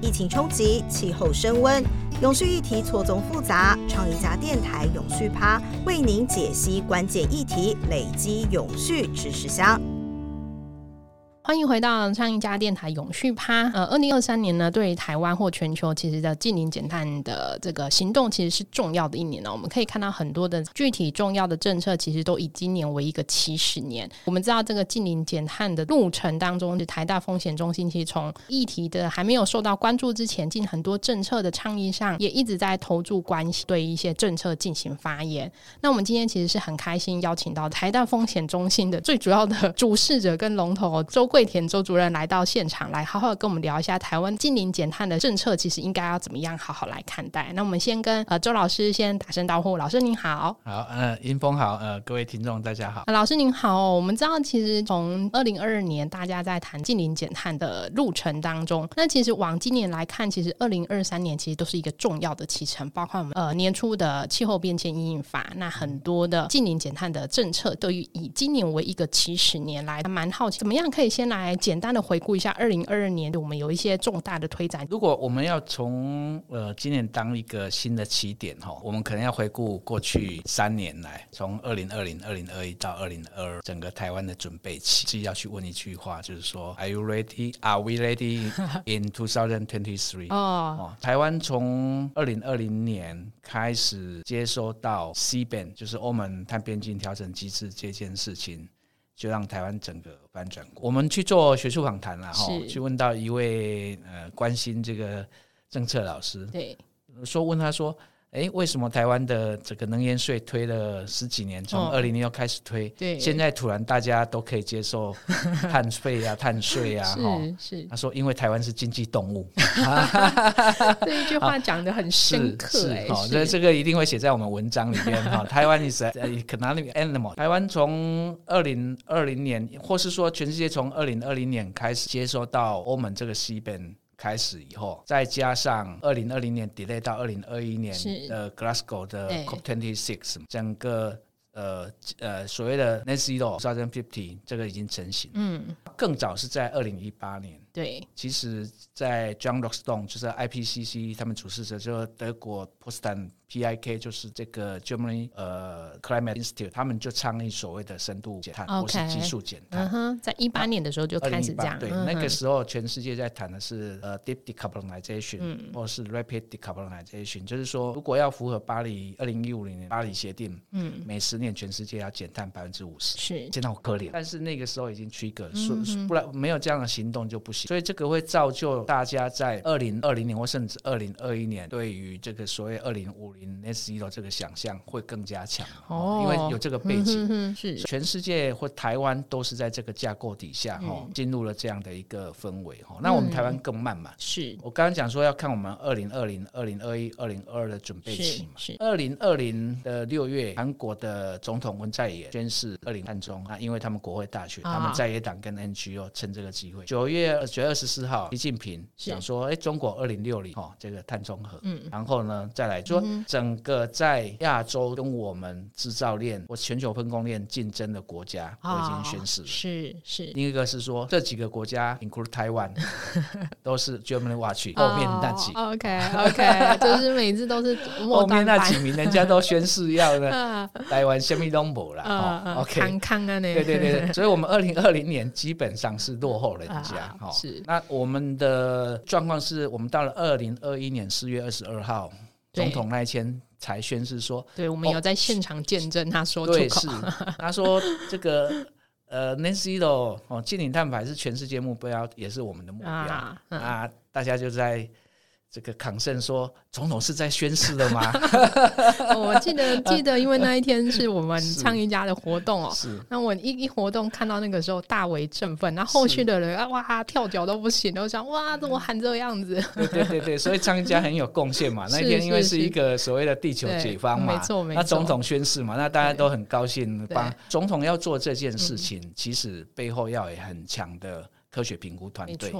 疫情冲击，气候升温，永续议题错综复杂。创意家电台永续趴为您解析关键议题，累积永续知识箱。欢迎回到上一家电台永续趴。呃，二零二三年呢，对于台湾或全球其实的近零减碳的这个行动，其实是重要的一年呢。我们可以看到很多的具体重要的政策，其实都以今年为一个起始年。我们知道这个近零减碳的路程当中，是台大风险中心其实从议题的还没有受到关注之前，进很多政策的倡议上，也一直在投注关系，对一些政策进行发言。那我们今天其实是很开心邀请到台大风险中心的最主要的主事者跟龙头周。桂田周主任来到现场，来好好跟我们聊一下台湾近零减碳的政策，其实应该要怎么样好好来看待。那我们先跟呃周老师先打声招呼，老师您好，好，呃，英峰好，呃，各位听众大家好，老师您好。我们知道，其实从二零二二年大家在谈近零减碳的路程当中，那其实往今年来看，其实二零二三年其实都是一个重要的启程，包括我们呃年初的气候变迁应应法，那很多的近零减碳的政策对于以今年为一个起始年来，蛮好奇怎么样可以先。来简单的回顾一下二零二二年，我们有一些重大的推展。如果我们要从呃今年当一个新的起点哈，我们可能要回顾过去三年来，从二零二零、二零二一到二零二二，整个台湾的准备期。要去问一句话，就是说，Are you ready? Are we ready in two thousand twenty three？哦，台湾从二零二零年开始接收到 C ban，就是欧盟碳边境调整机制这件事情。就让台湾整个翻转。我们去做学术访谈了哈，去问到一位呃关心这个政策老师，对，说问他说。哎，为什么台湾的这个能源税推了十几年，从二零零六开始推，对，现在突然大家都可以接受 碳费啊、碳税啊？哈，是。他说，因为台湾是经济动物。这一句话讲的很深刻，哎，好，这这个一定会写在我们文章里面哈。台湾 is economic animal。台湾从二零二零年，或是说全世界从二零二零年开始接收到欧盟这个西边。开始以后，再加上二零二零年 delay 到二零二一年的 Glasgow 的 COP twenty six，整个呃呃所谓的 Net Zero 二零 fifty 这个已经成型。嗯，更早是在二零一八年。对，其实，在 John Rockstone 就是 IPCC 他们主事者，就是德国波斯坦 PIK，就是这个 Germany 呃 Climate Institute，他们就倡议所谓的深度减碳或是技术减碳。嗯哼，在一八年的时候就开始这样。对，那个时候全世界在谈的是呃 Deep Decarbonization 或是 Rapid Decarbonization，就是说如果要符合巴黎二零一五年巴黎协定，嗯，每十年全世界要减碳百分之五十，是，现在好可怜。但是那个时候已经 trigger，说不然没有这样的行动就不行。所以这个会造就大家在二零二零年或甚至二零二一年，对于这个所谓二零五零 net zero 这个想象会更加强。哦，因为有这个背景，是。全世界或台湾都是在这个架构底下哈，进入了这样的一个氛围哈。那我们台湾更慢嘛？是。我刚刚讲说要看我们二零二零、二零二一、二零二二的准备期嘛？是二零二零的六月，韩国的总统文在寅宣誓二零碳中啊，因为他们国会大选，他们在野党跟 NGO 趁这个机会，九月九月二十四。四号，习近平想说：“哎，中国二零六零哦，这个碳中和。嗯，然后呢，再来说整个在亚洲跟我们制造链或全球分工链竞争的国家我已经宣誓了。是是，另一个是说这几个国家，include Taiwan，都是 Germany watch 后面那几 OK OK，就是每次都是后面那几名，人家都宣誓要呢，台湾先 m 都 n 了。OK，康康啊，那对对对，所以我们二零二零年基本上是落后人家。是那。我们的状况是我们到了二零二一年四月二十二号，总统那一天才宣誓说，对我们有在现场见证他说对是他说这个呃，Nancy 的哦，近零碳排是全世界目标，也是我们的目标。啊，大家就在。这个康盛说：“总统是在宣誓的吗？” 我记得 记得，因为那一天是我们倡议家的活动哦。是，那我一一活动看到那个时候大为振奋，那后续的人啊哇跳脚都不行，都想哇怎么喊这个样子？对对对对，所以 倡议家很有贡献嘛。那一天因为是一个所谓的地球解放嘛，没错没错。那总统宣誓嘛，那大家都很高兴。帮总统要做这件事情，其实背后要有很强的科学评估团队。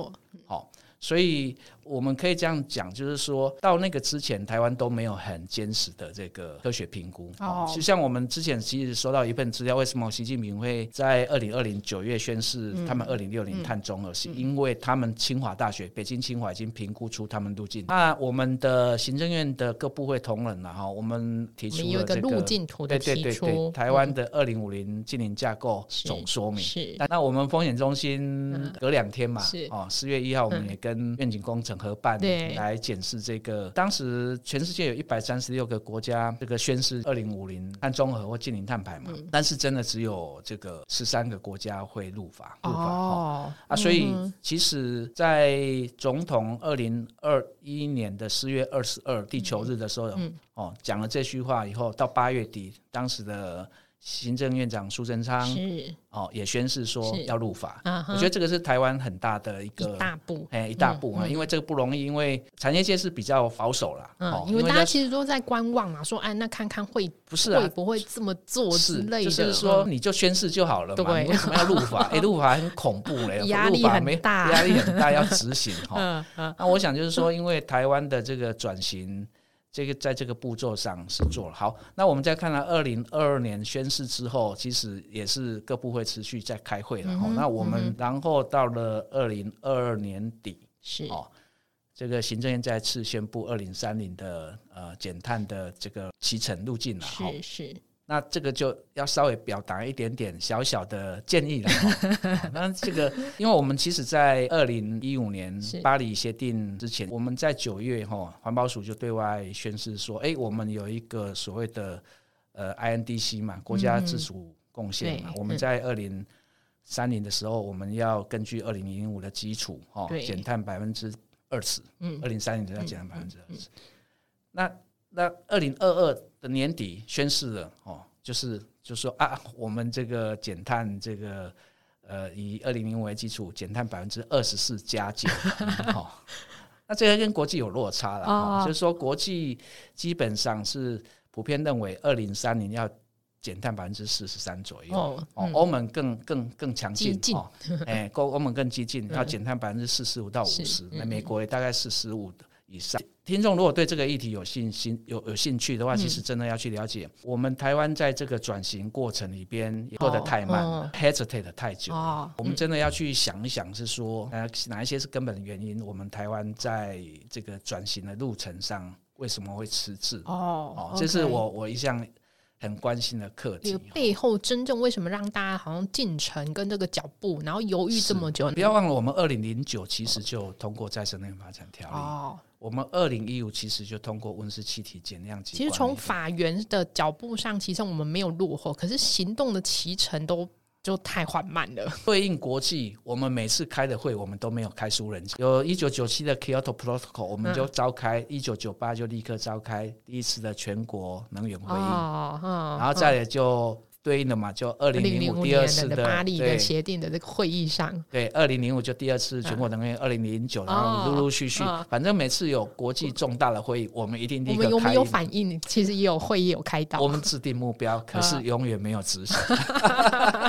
好。所以我们可以这样讲，就是说到那个之前，台湾都没有很坚实的这个科学评估。哦。就像我们之前其实收到一份资料，为什么习近平会在二零二零九月宣誓他们二零六零碳中和，是因为他们清华大学、北京清华已经评估出他们路径。那我们的行政院的各部会同仁了哈，我们提出了这路径图的对对提出，对对，台湾的二零五零近邻架构总说明。是那那我们风险中心隔两天嘛，是。哦，四月一号我们也跟愿景工程合办，对。来检视这个。当时全世界有一百三十六个国家这个宣誓二零五零碳中和或近零碳排嘛，嗯。但是真的只有这个十三个国家会入法，入法啊，所以嗯其实，在总统二零二一年的四月二十二地球日的时候，嗯。哦，讲了这句话以后，到八月底，当时的行政院长苏贞昌是哦也宣誓说要入法。我觉得这个是台湾很大的一个一大步。哎一大步啊，嗯嗯因为这个不容易，因为产业界是比较保守啦，嗯哦，，因为大家其实都在观望嘛，说哎，那看看会不是啊会不会这么做之是类的，就是说嗯你就宣誓就好了嘛，为什么要入法？哎，入法很恐怖嘞，压力很大压力很大，要执行哈。那我想就是说，因为台湾的这个转型，这个在这个步骤上是做了好。那我们再看到二零二二年宣誓之后，其实也是各部会持续在开会了。哦，那我们然后到了二零二二年底，是哦，这个行政院再次宣布二零三零的呃减碳的这个启程路径了。哈，是是那这个就要稍微表达一点点小小的建议了。哦 那这个，因为我们其实，在二零一五年巴黎协定之前，我们在九月哈，环保署就对外宣示说，哎，我们有一个所谓的呃 INDC 嘛，国家自主贡献嘛，对我们在二零。三零的时候，我们要根据二零零五的基础，哦，对减碳百分之二十。嗯二零三零的要减碳百分之二十。那那二零二二的年底宣示了哦，就是就说啊，我们这个减碳这个呃以二零零五为基础，减碳百分之二十四加减，哦。那这个跟国际有落差了，哦哦、就是说国际基本上是普遍认为二零三零要减碳百分之四十三左右。哦哦，欧盟更更更强劲，哦，哎，欧欧盟更激进，要减碳百分之四十五到五是十，嗯那美国也大概是十五以上。听众如果对这个议题有信心、有有兴趣的话，其实真的要去了解，我们台湾在这个转型过程里边做的太慢，hesitate 得太久了。哦，我们真的要去想一想，是说呃哪一些是根本的原因？我们台湾在这个转型的路程上为什么会迟滞？哦哦，这是我我一向很关心的课题这个。背后真正为什么让大家好像进程跟这个脚步，然后犹豫这么久？不要忘了，我们二零零九其实就通过再生能源发展条例，哦，我们二零一五其实就通过温室气体减量及其实从法源的脚步上，其实我们没有落后，可是行动的骑程都就太缓慢了。对应国际，我们每次开的会，我们都没有开书人讲。有一九九七的 Kyoto Protocol，我们就召开；一九九八就立刻召开第一次的全国能源会议，哦，嗯然后再来就对应的嘛，就二零零五第二次的巴黎的对协定的这个会议上，对，二零零五就第二次全国能源，二零零九，然后陆陆续续嗯，反正每次有国际重大的会议，我们一定我立刻开们我们有反应，其实也有会议有开到。我们制定目标，可是嗯永远没有执行，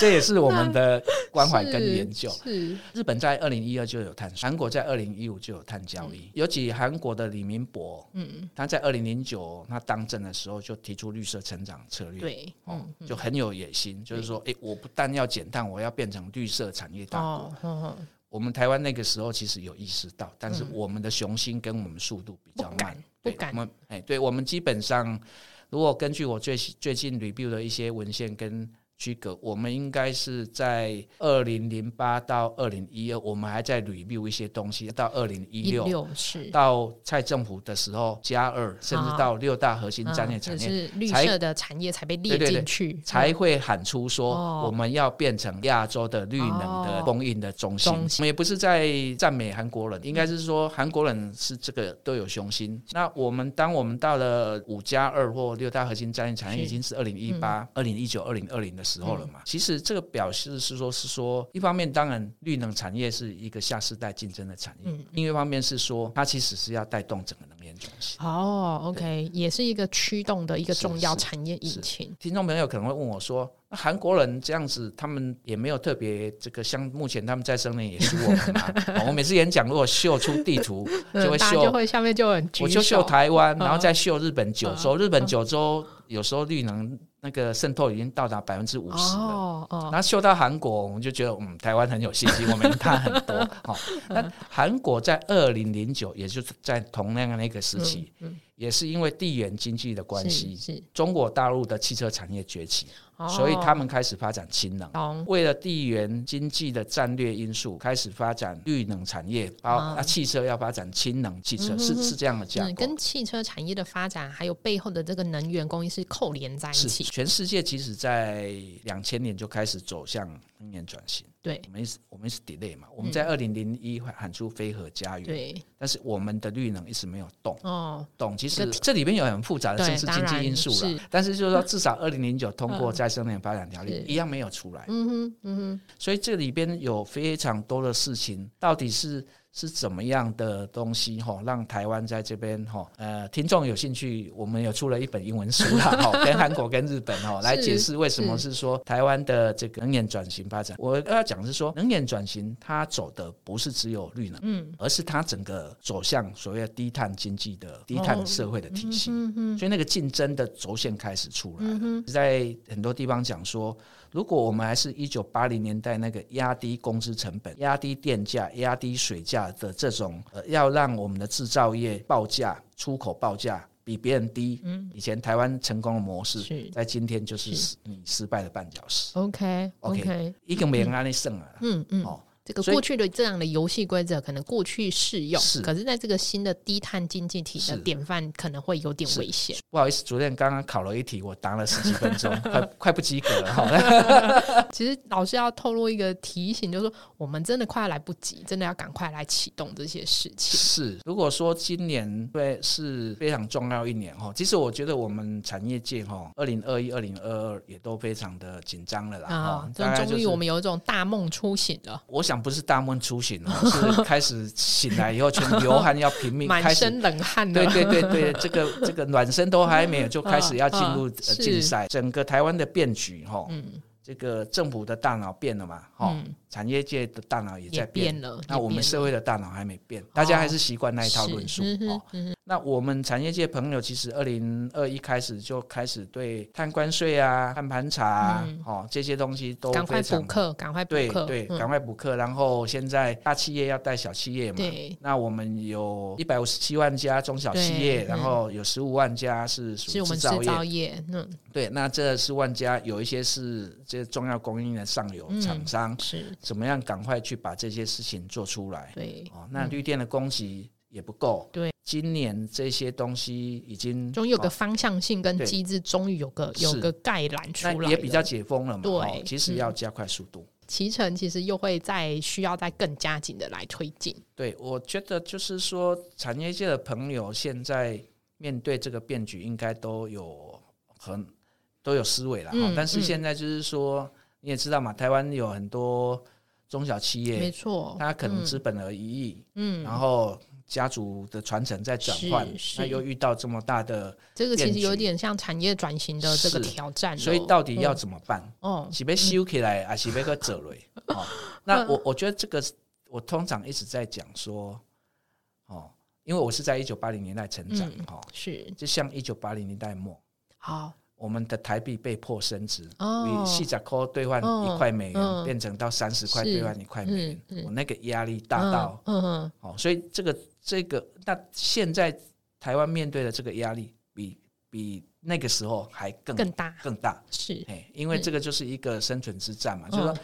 这也是我们的关怀跟研究。是。日本在二零一二就有碳，韩国在二零一五就有碳交易。尤其韩国的李明博，嗯，他在二零零九他当政的时候就提出绿色成长策略，，对，哦嗯，，就很有野心，就是说，哎，我不但要减碳，我要变成绿色产业大国。哦，我们台湾那个时候其实有意识到，但是我们的雄心跟我们速度比较慢，对不敢。我们哎，对我们基本上，如果根据我最最近 review 的一些文献跟区隔，我们应该是在二零零八到二零一二，我们还在 review 一些东西，到二零一一六。是。到蔡政府的时候加二，甚至啊。到六大核心战略嗯产业，就是绿才色的产业才被列进去，才会喊出说哦。我们要变成亚洲的绿能的哦供应的中心。中心。我们也不是在赞美韩国人，应该是说韩国人是这个都有雄心。那我们当我们到了五加二或六大核心战略产业，已经是二零一八、二零一九、二零二零的时候了嗯嘛。其实这个表示是说，是说一方面当然绿能产业是一个下世代竞争的产业，嗯另一方面是说它其实是要带动整个能源源转型。哦，OK，也是一个驱动的一个重要产业引擎。听众朋友可能会问我说：“那韩国人这样子，他们也没有特别这个，像目前他们在生能源也是我们嘛。哦 我每次演讲如果秀出地图，就会秀，会下面就很我就秀台湾，嗯然后再秀日本九州。嗯日本九州有时候绿能那个渗透已经到达百分之五十了。哦哦，然后秀到韩国，我们就觉得嗯，台湾很有信心，我们赢他很多。好、那韩国在二零零九，也就是在同样的那个时期，嗯也是因为地缘经济的关系，中国大陆的汽车产业崛起，哦所以他们开始发展氢能。懂为了地缘经济的战略因素，开始发展绿能产业，包啊啊汽车要发展氢能汽车，是是这样的架嗯，构。跟汽车产业的发展，还有背后的这个能源供应是扣连在一起。全世界其实在两千年就开始走向能源转型。对。我们是我们是 delay 嘛，我们在二零零一喊出飞核家园，对，但是我们的绿能一直没有动。哦，动，其实这这里边有很复杂的政治经济因素是。了，但是就是说，至少二零零九通过再生能源发展条例是。一样没有出来，嗯哼嗯哼，所以这里边有非常多的事情，到底是是怎么样的东西哈，让台湾在这边哈，呃，听众有兴趣，我们有出了一本英文书啦，哈，跟韩国跟日本哈来解释为什么是说台湾的这个能源转型发展。我要讲的是说，能源转型它走的不是只有绿能，嗯，而是它整个走向所谓的低碳经济的低碳社会的体系。所以那个竞争的轴线开始出来了。嗯，在很多地方讲说，如果我们还是一九八零年代那个压低工资成本、压低电价、压低水价的这种，呃，要让我们的制造业报价、出口报价比别人低，嗯，以前台湾成功的模式，在今天就是你失败的绊脚石，OK OK OK，一个没人安利胜了。嗯嗯。哦，这个过去的这样的游戏规则可能过去适用，是可是在这个新的低碳经济体的典范可能会有点危险。不好意思，主任刚刚考了一题，我答了十几分钟，快快不及格了哈。其实老师要透露一个提醒，就是说我们真的快要来不及，真的要赶快来启动这些事情。是，如果说今年对是非常重要一年哈，其实我觉得我们产业界哈，二零二一、二零二二也都非常的紧张了啦啊终于我们有一种大梦初醒了，我想不是大梦初醒哦，是开始醒来以后全流汗要拼命，满开始身冷汗。对对对对，这个这个暖身都还没有，就开始要进入竞赛。整个台湾的变局哈，嗯这个政府的大脑变了嘛，哈嗯，产业界的大脑也也在变。变了。那我们社会的大脑还没变，大家还是习惯那一套论述嗯哼哦。那我们产业界朋友其实二零二一开始就开始对碳关税啊、碳盘查啊、嗯哦这些东西都赶快补课，赶快补课。对赶快补课。然后现在大企业要带小企业嘛，对那我们有一百五十七万家中小企业，然后有十五万家是属于制制造业。嗯，对，那这十万家有一些是这些重要供应的上游嗯厂商，是怎么样赶快去把这些事情做出来？对，哦，那绿电的供给也不够。对，今年这些东西已经终于有个哦方向性跟对机制，终于有个有是个概览出来也比较解封了嘛。对哦其实嗯要加快速度。脐橙其实又会再需要再更加紧的来推进。对，我觉得就是说，产业界的朋友现在面对这个变局，应该都有很都有思维了哈、嗯但是嗯现在就是说，你也知道嘛，台湾有很多中小企业没业，错，它可能嗯资本额一亿，嗯，然后家族的传承在转换那又遇到这么大的，这个其实有点像产业转型的这个挑战，所以到底要嗯怎么办？哦，是被修起来，还是被个折累？哦，那嗯我我觉得这个我通常一直在讲说，哦，因为我是在一九八零年代成长，嗯哦，是。就像一九八零年代末，好。我们的台币被迫升值，哦。以细仔扣兑换哦一块美元，嗯。变成到三十块是兑换一块美元，我那个压力大到，嗯嗯。哦，所以这个这个，那现在台湾面对的这个压力，比比那个时候还更更大。更大，是。哎，因为嗯这个就是一个生存之战嘛，就是说嗯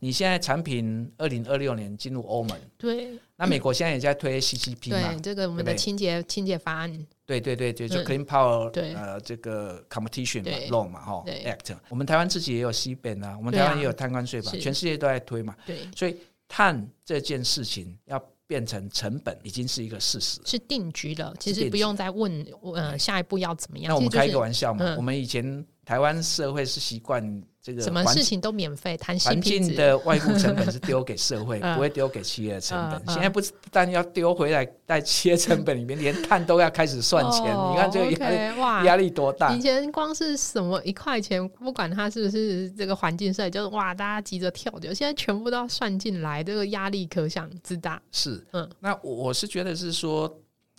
你现在产品二零二六年进入欧盟，对。那美国现在也在推 CCP 嘛对，，这个我们的清洁清洁法案。对对对对，就嗯 Clean Power 对。呃这个 Competition 嘛对。Law 嘛哈 Act，我们台湾自己也有 C ban 啊，我们台湾也有碳关税法，全世界都在推嘛，对。所以碳这件事情要变成成本，已经是一个事实。是定局了，其实不用再问呃下一步要怎么样。那我们开一个玩笑嘛，嗯我们以前台湾社会是习惯这个什么事情都免费，谈环境的外部成本是丢给社会，嗯 不会丢给企业的成本现在不不但要丢回来在企业成本里面，连碳都要开始算钱。哦你看这个压力哇压力多大以？前光是什么一块钱，不管它是不是这个环境税，就是哇，大家急着跳脚，现在全部都要算进来，这个压力可想之大。是，嗯那我我是觉得是说，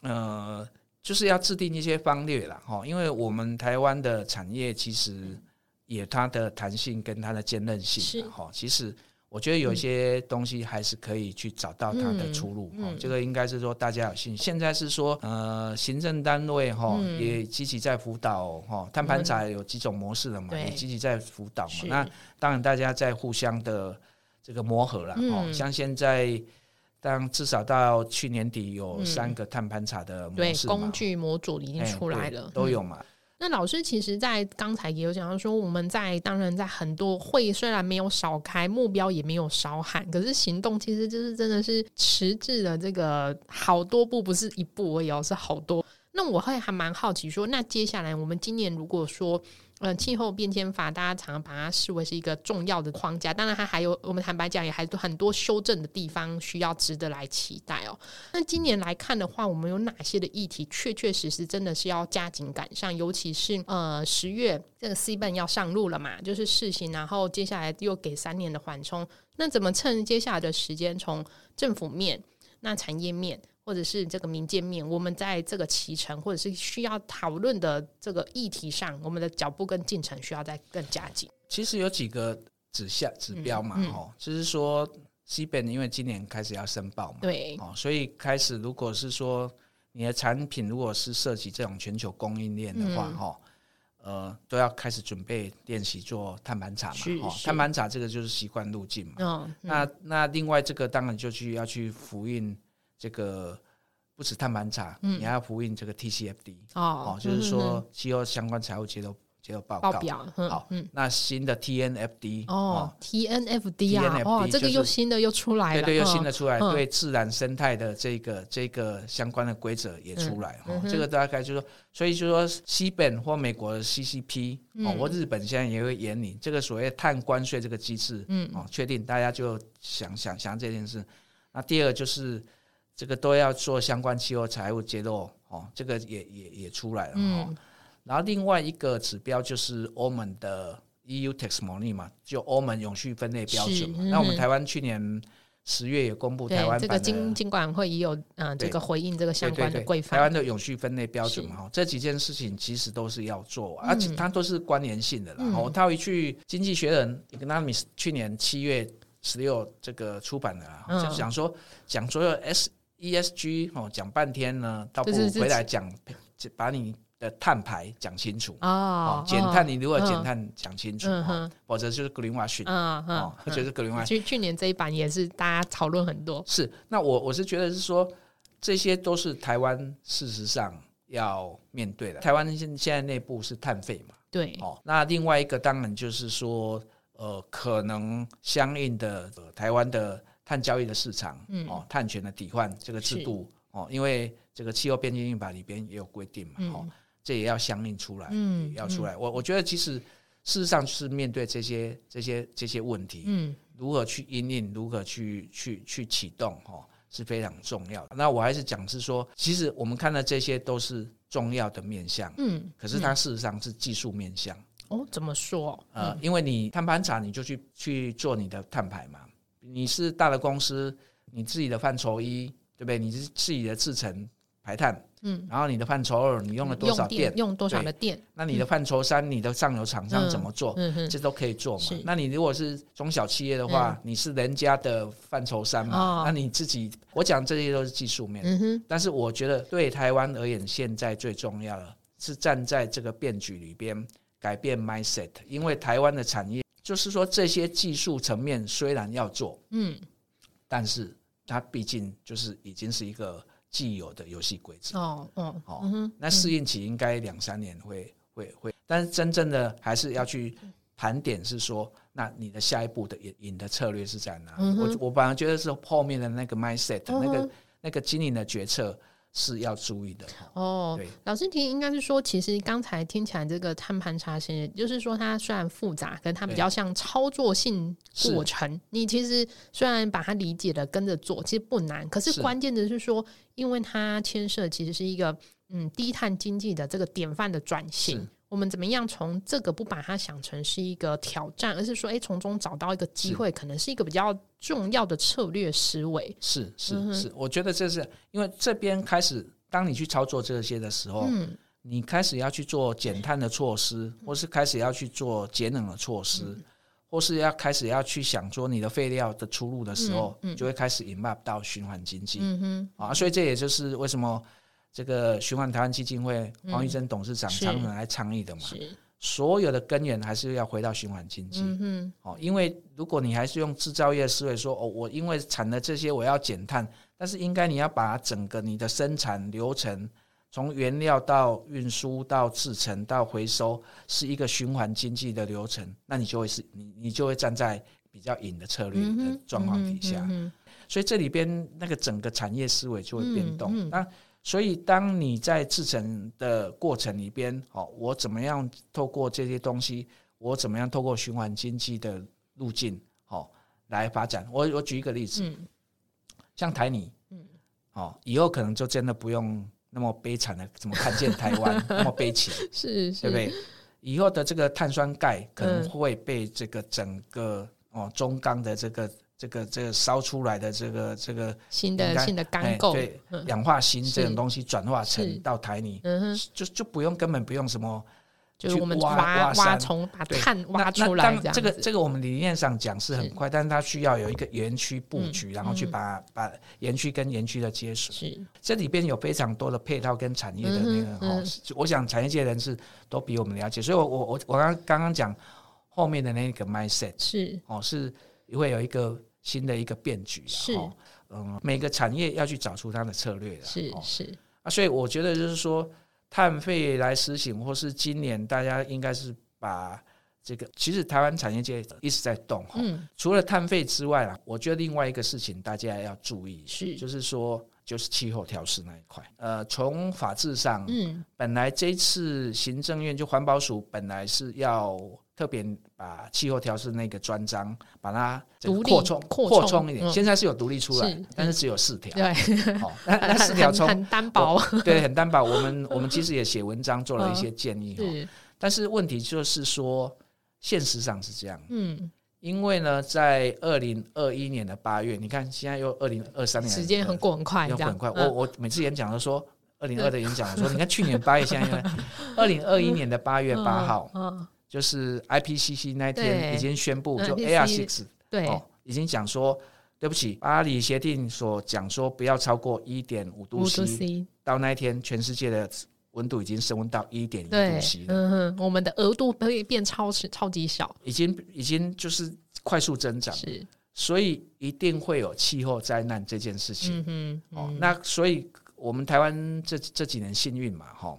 呃，就是要制定一些方略了，哈，因为我们台湾的产业其实也它的弹性跟它的坚韧性是嘛，哈，其实。我觉得有一些东西还是可以去找到它的出路，嗯嗯哦，这个应该是说大家有信。现在是说，呃，行政单位哈、嗯也积极在辅导哈，碳盘查有几种模式了嘛，对也积极在辅导嘛。那当然大家在互相的这个磨合了，哦，嗯像现在。当至少到去年底有嗯三个碳盘查的模对，式嘛工具模组已经哎出来了，对都有嘛。那老师其实，在刚才也有讲到说，我们在当然在很多会虽然没有少开，目标也没有少喊，可是行动其实就是真的是迟滞的这个好多步，不是一步而已哦，是好多。那我会还蛮好奇说，那接下来我们今年如果说，呃，气候变迁法，大家常常把它视为是一个重要的框架，当然它还有我们坦白讲，也还有很多修正的地方需要值得来期待哦。那今年来看的话，我们有哪些的议题确确实实真的是要加紧赶上？尤其是呃十月这个 C 本要上路了嘛，就是试行，然后接下来又给三年的缓冲。那怎么趁接下来的时间，从政府面、那产业面，或者是这个民间面，我们在这个骑程或者是需要讨论的这个议题上，我们的脚步跟进程需要再更加紧。其实有几个指向指标嘛，嗯嗯哦，就是说西本因为今年开始要申报嘛，对，哦，所以开始如果是说你的产品如果是涉及这种全球供应链的话，嗯哈、呃，都要开始准备练习做碳盘查嘛，哦，碳盘查这个就是习惯路径嘛。嗯，那那另外这个当然就去要去复印这个不止碳盘查，嗯。你还要复印这个 TCFD 哦哦，就是嗯说气候相关财务结构结构报告。报表，嗯好嗯。那新的 TNFD 哦，TNFD 啊哇，这个又新的又出来了，对对，有嗯。新的出来，嗯。对自然生态的这个这个相关的规则也出来哈、嗯嗯。哼这个大概就是说，所以就说西本或美国的 CCP 哦，嗯。或日本现在也会研拟这个所谓碳关税这个机制，嗯。哦，确定大家就想想想这件事。那第二就是这个都要做相关气候财务揭露哦，这个也也也出来了哈、嗯。然后另外一个指标就是欧盟的 EU Taxonomy 嘛，就欧盟永续分类标准嘛。嗯那我们台湾去年十月也公布台对，这个经经管会也有嗯、呃、这个回应这个相关的规范，台湾的永续分类标准嘛，哈这几件事情其实都是要做，而且它都是关联性的啦。嗯。我套一句，《经济学人》Economics 去年七月十六这个出版的啦，嗯就讲说讲所有 S ESG 哦，讲半天呢，倒不如回来讲，把你的碳排讲清楚。哦哦，，减碳你如果减嗯碳讲清楚，哦嗯哼否则就是哦嗯，，就是 greenwashing。去去年这一版也是大家讨论很多，是，那我我是觉得是说，这些都是台湾事实上要面对的。台湾现现在内部是碳费嘛，对，哦，那另外一个当然就是说，呃，可能相应的、呃台湾的碳交易的市场，嗯哦，碳权的抵换这个制度，哦，因为这个气候变迁法里边也有规定嘛，嗯哦，这也要相应出来，嗯要出来。我我觉得其实事实上是面对这些这些这些问题，嗯如何去因应，如何去去去启动，哦，是非常重要的。那我还是讲是说，其实我们看到这些都是重要的面向，嗯，可是它事实上是技术面向。哦怎么说？呃，因为你碳盘查，你就去去做你的碳排嘛。你是大的公司，你自己的范畴一，对不对？你是自己的制成排碳，嗯，然后你的范畴二，你用了多少电？用多少的电？那你的范畴三，你的上游厂商怎么做？嗯哼，这都可以做嘛。那你如果是中小企业的话，你是人家的范畴三嘛哦，那你自己，我讲这些都是技术面，嗯哼，但是我觉得对台湾而言，现在最重要的是站在这个变局里边改变 mindset，因为台湾的产业就是说这些技术层面虽然要做，嗯。但是它毕竟就是已经是一个既有的游戏规则。哦哦哦嗯，那适应期应该两三年会会会，但是真正的还是要去盘点，是说，那你的下一步的引引的策略是在哪我我反而觉得是后面的那个 mindset，、嗯那个那个经营的决策，是要注意的。哦对，老师提应该是说，其实刚才听起来这个碳盘查实验，就是说它虽然复杂，可它比较像操作性过程。你其实虽然把它理解的跟着做，其实不难，可是是关键的是说，因为它牵涉其实是一个嗯低碳经济的这个典范的转型是。我们怎么样从这个不把它想成是一个挑战，而是说，哎，从中找到一个机会，可能是一个比较重要的策略思维。是嗯是是，我觉得这是因为这边开始，当你去操作这些的时候，嗯。你开始要去做减碳的措施，或是开始要去做节能的措施，嗯。或是要开始要去想说你的废料的出路的时候，嗯。嗯就会开始引爆到循环经济、嗯哼，啊。所以这也就是为什么这个循环台湾基金会黄玉珍董事长嗯是常常来倡议的嘛。是，所有的根源还是要回到循环经济。嗯，哦，因为如果你还是用制造业思维说，哦，我因为产了这些，我要减碳，但是应该你要把整个你的生产流程，从原料到运输到制成到回收，是一个循环经济的流程，那你就会是你你就会站在比较引的策略的状况底下，嗯哼所以这里边那个整个产业思维就会变动。嗯嗯那所以当你在制成的过程里边，哦，我怎么样透过这些东西，我怎么样透过循环经济的路径，哦，来发展。我我举一个例子，嗯像台泥，哦，以后可能就真的不用那么悲惨的怎么看见台湾 那么悲情，是是，对不对？以后的这个碳酸钙可能嗯会被这个整个哦中钢的这个这个这个烧出来的这个这个新的新的哎钢构，对嗯。氧化锌这是种东西转化成到台泥，嗯哼，就就不用根本不用什么就是我们挖挖从把碳挖出来当这样子这个这个我们理念上讲是很是。快，但是它需要有一个园区布局，然后去嗯。把把园区跟园区的接触。是。这里边有非常多的配套跟产业的那个哦，我想产业界人士都比我们了解，所以我我我我刚刚刚讲后面的那个 mindset 是。哦，是会有一个新的一个变局啦是。哦，嗯，每个产业要去找出它的策略的哦。是。是，啊，所以我觉得就是说碳费来实行，或是今年大家应该是把这个，其实台湾产业界一直在动哈。嗯。除了碳费之外啊，我觉得另外一个事情大家要注意，是。就是说就是气候调试那一块。呃，从法制上，嗯。本来这次行政院就环保署本来是要特别把气候调试那个专章把它扩充扩充充一点，嗯。现在是有独立出来是，但是只有四条。对，好，那 那四很条从很很单薄，对，很担保。我们我们其实也写文章做了一些建议哈，是。但是问题就是说，现实上是这样，嗯，因为呢，在二零二一年的八月，你看现在又二零二三年，时间很过很快，又很快。我嗯。我每次演讲都说。二零二的演讲，我说你看去年八月，现在二零二一年的八月八号，嗯，就是 IPCC 那天已经宣布，就 AR six 对，哦，已经讲说，对不起，巴黎协定所讲说不要超过一点五度五 C，C，到那一天，全世界的温度已经升温到一点一度 C，了，嗯哼，我们的额度会变超超级小，已经已经就是快速增长，是，所以一定会有气候灾难这件事情。嗯哼，哦嗯，那所以我们台湾这这几年幸运嘛，哈、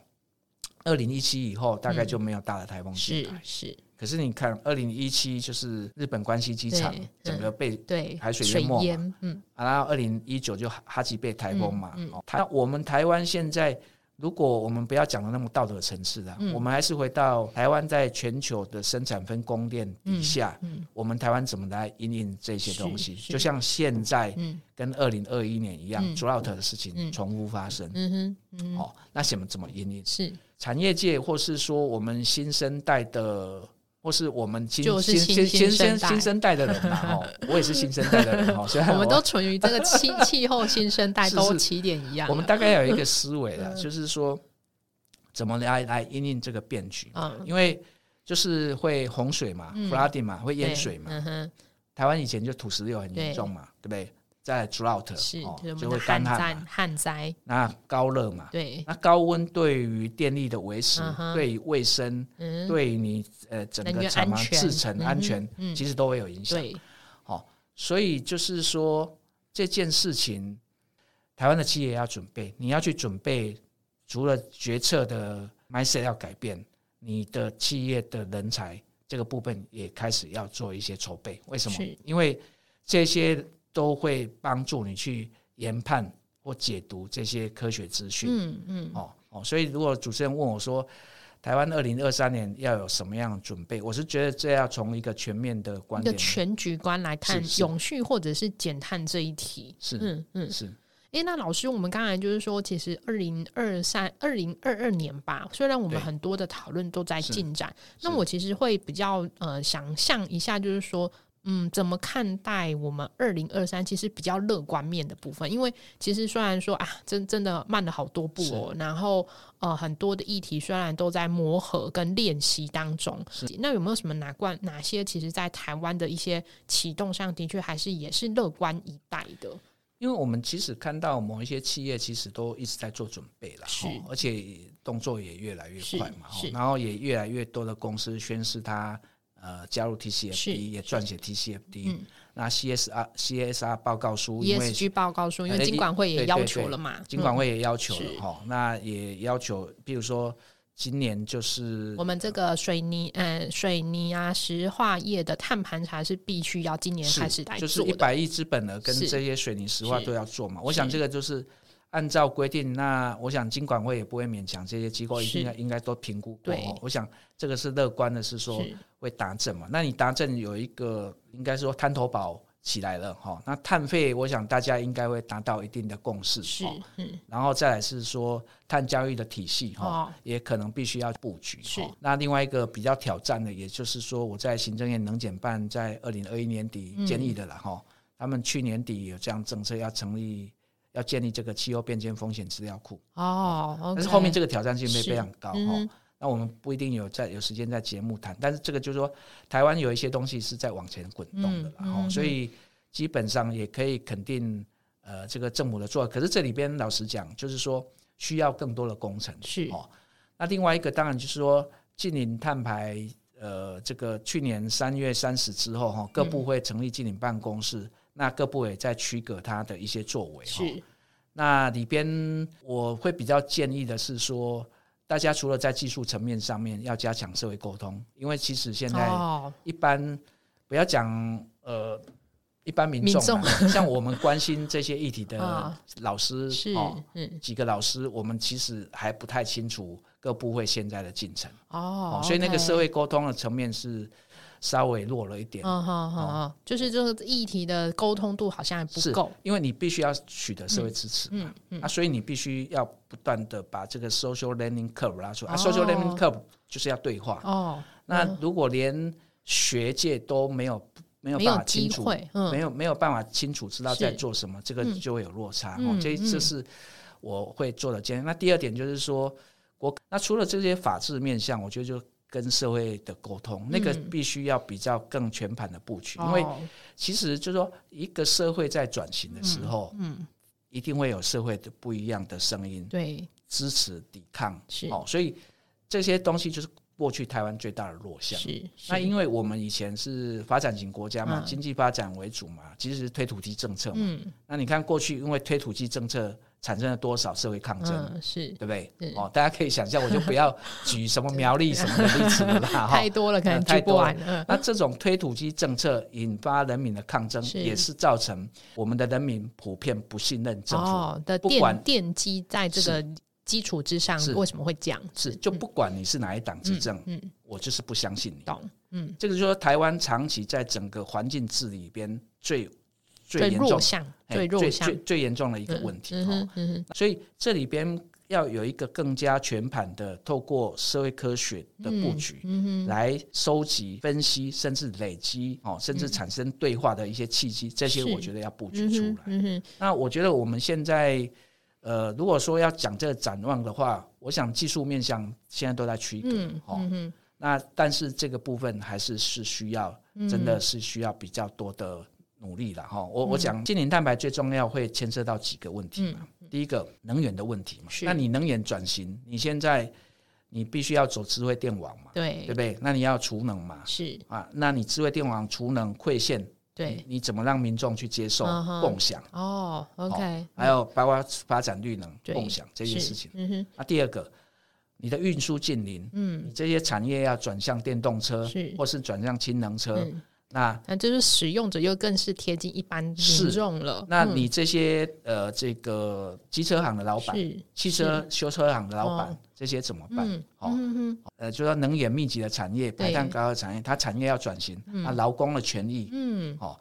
二零一七以后大概就没有大的台风进是来。是，可是你看，二零一七就是日本关西机场整个被对，海水水淹没嗯，啊，然后二零一九就哈哈吉贝台风嘛，嗯嗯。哦，台我们台湾现在，如果我们不要讲的那么道德层次的，嗯。我们还是回到台湾在全球的生产分供链底下，嗯我们台湾怎么来引领这些东西？就像现在嗯。跟二零二一年一样、嗯。d r o u g h t 的事情嗯。重复发生，嗯哼，嗯，哦，那怎么怎么引领？是。产业界或是说我们新生代的。或是我们新就是新新新新生代。新新生代的人嘛，哦，我也是新生代的人哈，虽然 我们都处于这个气气候新生代 都起点一样，我们大概有一个思维了，嗯。就是说怎么来来应应这个变局，嗯。因为就是会洪水嘛、嗯。Flooding 嘛，会淹水嘛。台湾以前就土石流很严重嘛，对不对？在 drought 是哦就是就会我们干旱，旱灾，那高热嘛，对，那高温对于电力的维持对于卫生，嗯，对于你呃整个厂房制成安全，嗯其实都会有影响。对，好所以就是说这件事情，台湾的企业要准备，你要去准备，除了决策的 mindset 要改变，你的企业的人才这个部分也开始要做一些筹备。为什么？因为这些都会帮助你去研判或解读这些科学资讯。嗯嗯，哦哦，所以如果主持人问我说，台湾二零二三年要有什么样的准备，我是觉得这要从一个全面的观一个点，全局观来看永续或者是减碳这一题。是嗯嗯，是诶，那老师，我们刚才就是说，其实二零二三、二零二二年吧，虽然我们很多的讨论都在是进展，那我其实会比较呃想象一下，就是说。嗯，怎么看待我们二零二三？其实比较乐观面的部分，因为其实虽然说啊，真真的慢了好多步哦，然后呃，很多的议题虽然都在磨合跟练习当中，那有没有什么哪关哪些，其实在台湾的一些启动上的确还是也是乐观以待的？因为我们其实看到某一些企业其实都一直在做准备了，是哦而且动作也越来越快嘛，然后也越来越多的公司宣示它呃加入 TCFD，也撰写 TCFD，、嗯。那 CSR CSR 报告书，ESG 报告书，因为呃金管会也要求了嘛，金管嗯。会也要求了哈、那也要求，比如说今年就是我们这个水泥呃水泥啊石化业的碳盘查是必须要今年开始来就是，一百亿资本额跟这些水泥石化都要做嘛。我想这个就是按照规定，那我想金管会也不会勉强这些机构，一定是要应该都评估过对哦。我想这个是乐观的，是说是会达阵嘛。那你达阵有一个应该说滩头堡起来了哈、那碳费我想大家应该会达到一定的共识是哦嗯然后再来是说碳交易的体系哈、哦也可能必须要布局。是哦那另外一个比较挑战的，也就是说我在行政院能减办在二零二一年底嗯建议的了哈、他们去年底有这样政策要成立。要建立这个气候变迁风险资料库，哦但是后面这个挑战性是非非常高哈、那我们不一定有在有时间在节目谈，但是这个就是说，台湾有一些东西是在往前滚动的啦，嗯哈、嗯所以基本上也可以肯定，呃，这个政府的做法。可是这里边老实讲，就是说需要更多的工程，是。哦。那另外一个当然就是说，近零碳排，呃，这个去年三月三十之后，哈，各部会成立近零办公室，那各部委在区隔他的一些作为，哈。是那里边我会比较建议的是说，大家除了在技术层面上面要加强社会沟通，因为其实现在哦，一般不要讲呃。一般民众啊，像我们关心这些议题的啊老师是几个老师，我们其实还不太清楚各部会现在的进程哦哦，，所以那个社会沟通的层面是稍微弱了一点。嗯好好好，就是这个议题的沟通度好像还不是够，因为你必须要取得社会支持嘛，嗯嗯啊，所以你必须要不断的把这个 social learning curve 拉出来、啊哦，social learning curve 就是要对话。哦，那嗯。如果连学界都没有没有办法清楚，没有没有办法清楚知道在做什么，这个嗯。就会有落差。嗯哦，这嗯。这是我会做的建议。那第二点就是说，我那除了这些法治面向，我觉得就跟社会的沟通，那个嗯。必须要比较更全盘的布局，因为哦。其实就是说，一个社会在转型的时候，嗯，一定会有社会的不一样的声音对，支持抵抗，是。哦，所以这些东西就是过去台湾最大的弱项。是，那因为我们以前是发展型国家嘛，嗯。经济发展为主嘛，其实是推土地政策嘛。嗯。那你看过去因为推土地政策产生了多少社会抗争，嗯是对不对？哦，大家可以想象，我就不要举什么苗栗什么的例子了啦。哈太多了，可能呃太举不完，嗯，那这种推土机政策引发人民的抗争，是也是造成我们的人民普遍不信任政府。哦的奠不管奠基在这个基础之上是，为什么会这样？是，就不管你是哪一党执政，嗯，我就是不相信你。懂，嗯，这个就是说，台湾长期在整个环境治理里边最最最严重弱、项，哎最最最最严重的一个问题。哈嗯哼嗯，所以这里边要有一个更加全盘的，透过社会科学的布局，来收集、分析，甚至累积哦，甚至产生对话的一些契机，这些我觉得要布局嗯出来。那我觉得我们现在，呃，如果说要讲这个展望的话，我想技术面向现在都在区隔、嗯哦。嗯哼，那但是这个部分还是是需要，嗯真的是需要比较多的努力了哈。我我讲近零蛋白最重要会牵涉到几个问题嘛。第一个能源的问题嘛，那你能源转型，你现在你必须要走智慧电网嘛，对对不对？那你要储能嘛，是，啊，那你智慧电网储能馈线，对你，你怎么让民众去接受共享？哦，OK，还有包括发展绿能、共享这些事情。嗯哼，那第二个，你的运输近邻，嗯你这些产业要转向电动车是，或是转向氢能车，嗯那那就是使用者又更是贴近一般民是众了。嗯。那你这些、呃这个机车行的老板、是汽车修车行的老板、哦。这些怎么办？嗯哦，呃，就说能源密集的产业、排碳高的产业，它产业要转型，那劳工的权益，嗯，哦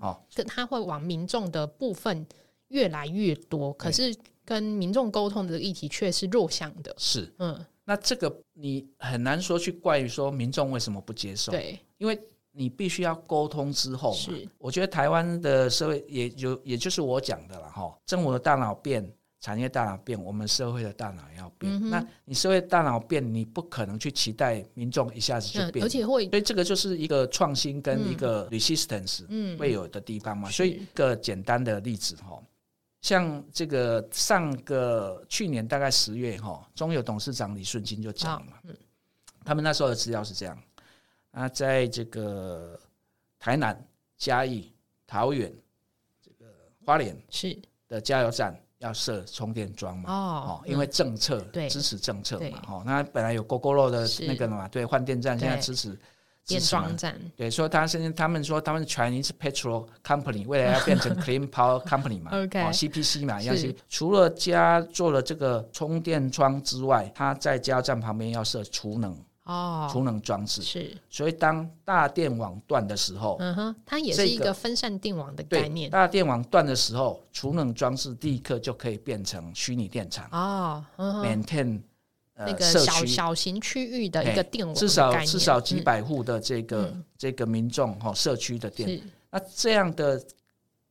哦，跟他会往民众的部分越来越多，可是跟民众沟通的议题却是弱项的。是。嗯，那这个你很难说去怪于说民众为什么不接受，对，因为你必须要沟通之后嘛是。我觉得台湾的社会也有，也就是我讲的了哈，政府的大脑变，产业大脑变，我们社会的大脑也要变。嗯那你社会大脑变，你不可能去期待民众一下子就嗯，变。而且会所以这个就是一个创新跟一个 resistance 嗯会有的地方嘛。是所以一个简单的例子哈，像这个上个去年大概十月哈，中友董事长李顺金就讲了他们那时候的资料是这样啊，在这个台南、嘉义、桃园、这个花莲是的加油站要设充电桩嘛。哦哦，，因为政策对支持政策嘛，哦，那本来有 GoGoRo 的那个嘛，对，换电站现在支持电支持嘛桩站对，所以他现在他们说他们 Chinese Petrol Company 未来要变成 Clean Power Company 嘛 OK 哦 CPC 嘛，一样是是除了加做了这个充电桩之外，它在加油站旁边要设储能哦，储能装置，是，所以当大电网断的时候，嗯哼，它也是一个个分散电网的概对，念。大电网断的时候，储能装置立刻就可以变成虚拟电厂。哦，嗯哼，，maintain 那呃个小小型区域的一个电网至少至少几嗯。百户的这个、嗯。这个民众哈、社区的电。那这样的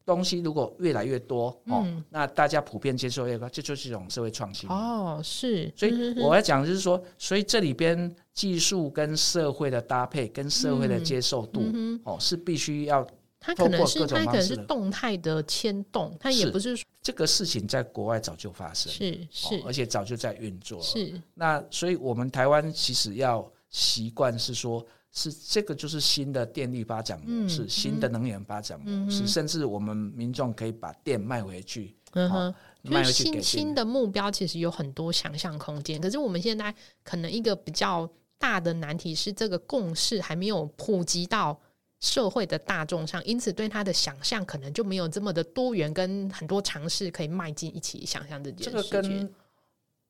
东西如果越来越多哦，嗯那大家普遍接受越高，这就是一种社会创新。哦，是，所以我要讲就是说，所以这里边技术跟社会的搭配，跟社会的接受度、嗯哦，是必须要它可能是它可能是动态的牵动，它也是。不是说这个事情在国外早就发生，是哦是。而且早就在运作了。是。那所以我们台湾其实要习惯是说，是这个就是新的电力发展模式，嗯新的能源发展模式，嗯甚至我们民众可以把电卖回去，嗯哼哦，卖就是回去新新的目标其实有很多想象空间，可是我们现在可能一个比较大的难题是，这个共识还没有普及到社会的大众上，因此对他的想象可能就没有这么的多元，跟很多尝试可以迈进一起想象这件这事情。个跟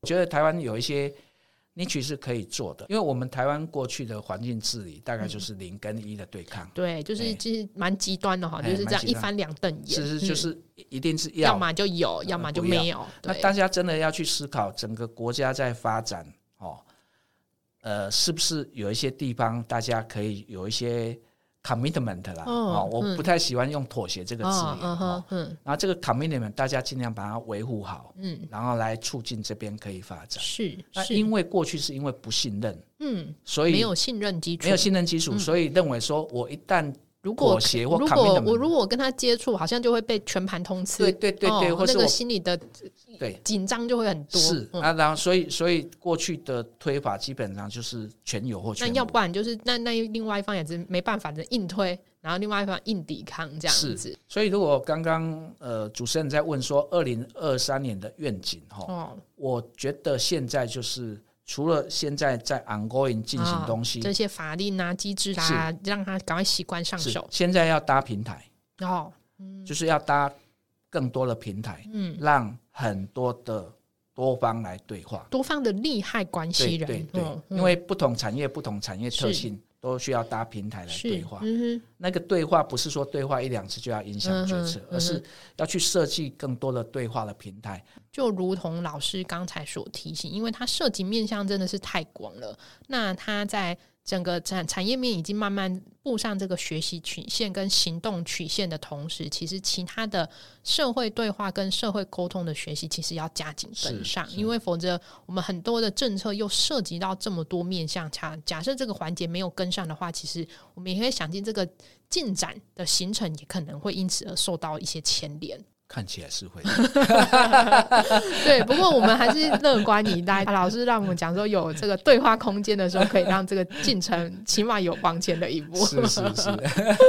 我觉得台湾有一些 niche 是可以做的，因为我们台湾过去的环境治理大概就是零跟一的对抗，对，就是哎。其实蛮极端的哈，哎就是这样一翻两瞪眼，是是就嗯是一定是要要。么就有，要么就没有。那大家真的要去思考，整个国家在发展哦，呃，是不是有一些地方大家可以有一些 commitment 啦？哦哦，我嗯不太喜欢用妥协这个字哦，眼。嗯然后这个 commitment 大家尽量把它维护好，嗯，然后来促进这边可以发展。是那，因为过去是因为不信任，嗯，所以没有信任基础，没有信任基础，所以认为说我一旦如果妥协或如果我如果跟他接触，好像就会被全盘通吃。对对对对，哦那个心里的对紧张就会很多。嗯是啊，然后所以所以过去的推法基本上就是全有或全。那要不然就是那那另外一方也是没办法的硬推，然后另外一方硬抵抗这样子是。所以如果刚刚呃主持人在问说二零二三年的愿景哈，哦，我觉得现在就是除了现在在 ongoing 进行东西，哦这些法令啊、机制啊，让他赶快习惯上手。现在要搭平台，哦，就是要搭更多的平台，嗯，让很多的多方来对话。多方的利害关系人，对因为不同产业、不同产业特性都需要搭平台来对话。嗯那个对话不是说对话一两次就要影响决策，而是要去设计更多的对话的平台。就如同老师刚才所提醒，因为它涉及面向真的是太广了，那它在整个产产业面已经慢慢步上这个学习曲线跟行动曲线的同时，其实其他的社会对话跟社会沟通的学习，其实要加紧跟上，因为否则我们很多的政策又涉及到这么多面向，假假设这个环节没有跟上的话，其实我们也可以想尽这个进展的形成也可能会因此而受到一些牵连。看起来是会。对，不过我们还是乐观以待。老师让我们讲说，有这个对话空间的时候，可以让这个进程起码有往前的一步。是是是。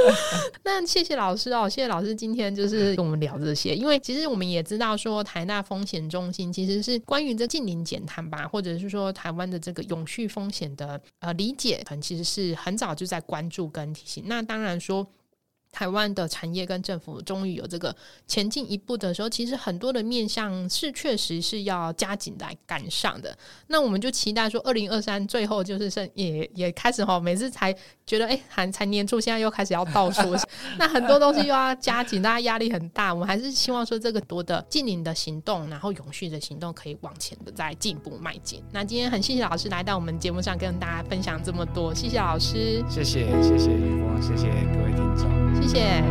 那谢谢老师哦，谢谢老师今天就是跟我们聊这些，因为其实我们也知道说，台大风险中心其实是关于这近邻减碳吧，或者是说台湾的这个永续风险的呃理解，可能其实是很早就在关注跟提醒。那当然说。台湾的产业跟政府终于有这个前进一步的时候，其实很多的面向是确实是要加紧来赶上的。那我们就期待说，二零二三最后就是剩也也开始哈，每次才觉得哎，还才年初，现在又开始要倒数，那很多东西又要加紧，大家压力很大。我们还是希望说，这个多的近邻的行动，然后永续的行动，可以往前的再进一步迈进。那今天很谢谢老师来到我们节目上跟大家分享这么多，谢谢老师，谢谢谢谢雨峰，谢谢各位听众。谢谢。